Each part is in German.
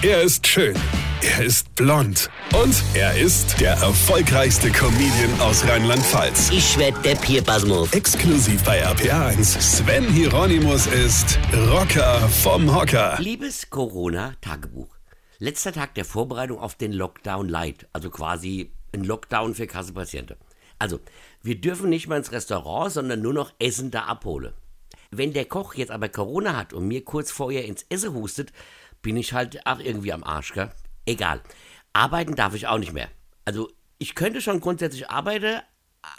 Er ist schön. Er ist blond. Und er ist der erfolgreichste Comedian aus Rheinland-Pfalz. Ich werd der Pierpasmus. Exklusiv bei RPA1. Sven Hieronymus ist Rocker vom Hocker. Liebes Corona-Tagebuch. Letzter Tag der Vorbereitung auf den Lockdown Light. Also quasi ein Lockdown für Kassepatienten. Also, wir dürfen nicht mehr ins Restaurant, sondern nur noch Essen da abholen. Wenn der Koch jetzt aber Corona hat und mir kurz vorher ins Essen hustet, bin ich halt auch irgendwie am Arsch, gell? Egal. Arbeiten darf ich auch nicht mehr. Also, ich könnte schon grundsätzlich arbeiten,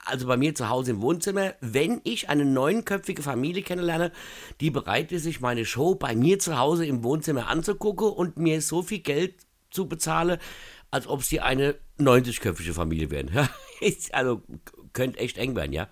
also bei mir zu Hause im Wohnzimmer, wenn ich eine neunköpfige Familie kennenlerne, die bereit ist, sich meine Show bei mir zu Hause im Wohnzimmer anzugucken und mir so viel Geld zu bezahlen, als ob sie eine 90-köpfige Familie wären. also könnte echt eng werden, ja.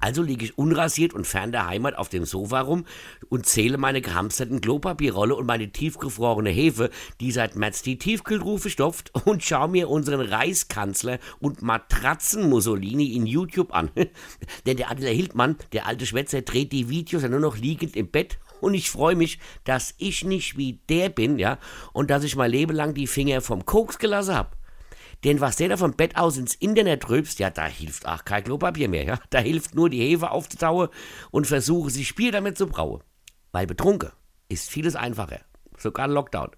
Also liege ich unrasiert und fern der Heimat auf dem Sofa rum und zähle meine gehamsterten Klopapierrolle und meine tiefgefrorene Hefe, die seit März die Tiefkühlrufe stopft, und schaue mir unseren Reiskanzler und Matratzen-Mussolini in YouTube an. Denn der Adler Hildmann, der alte Schwätzer, dreht die Videos ja nur noch liegend im Bett und ich freue mich, dass ich nicht wie der bin, ja, und dass ich mein Leben lang die Finger vom Koks gelassen habe. Denn was der da vom Bett aus ins Internet rülpst, ja, da hilft auch kein Klopapier mehr, ja. Da hilft nur die Hefe aufzutauen und versuche, sich Spiel damit zu brauen. Weil betrunken ist vieles einfacher. Sogar Lockdown.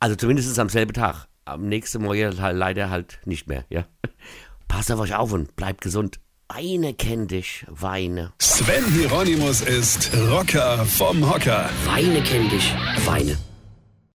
Also zumindest am selben Tag. Am nächsten Morgen leider halt nicht mehr, ja. Passt auf euch auf und bleibt gesund. Weine kenn dich, Weine. Sven Hieronymus ist Rocker vom Hocker. Weine kenn dich, Weine.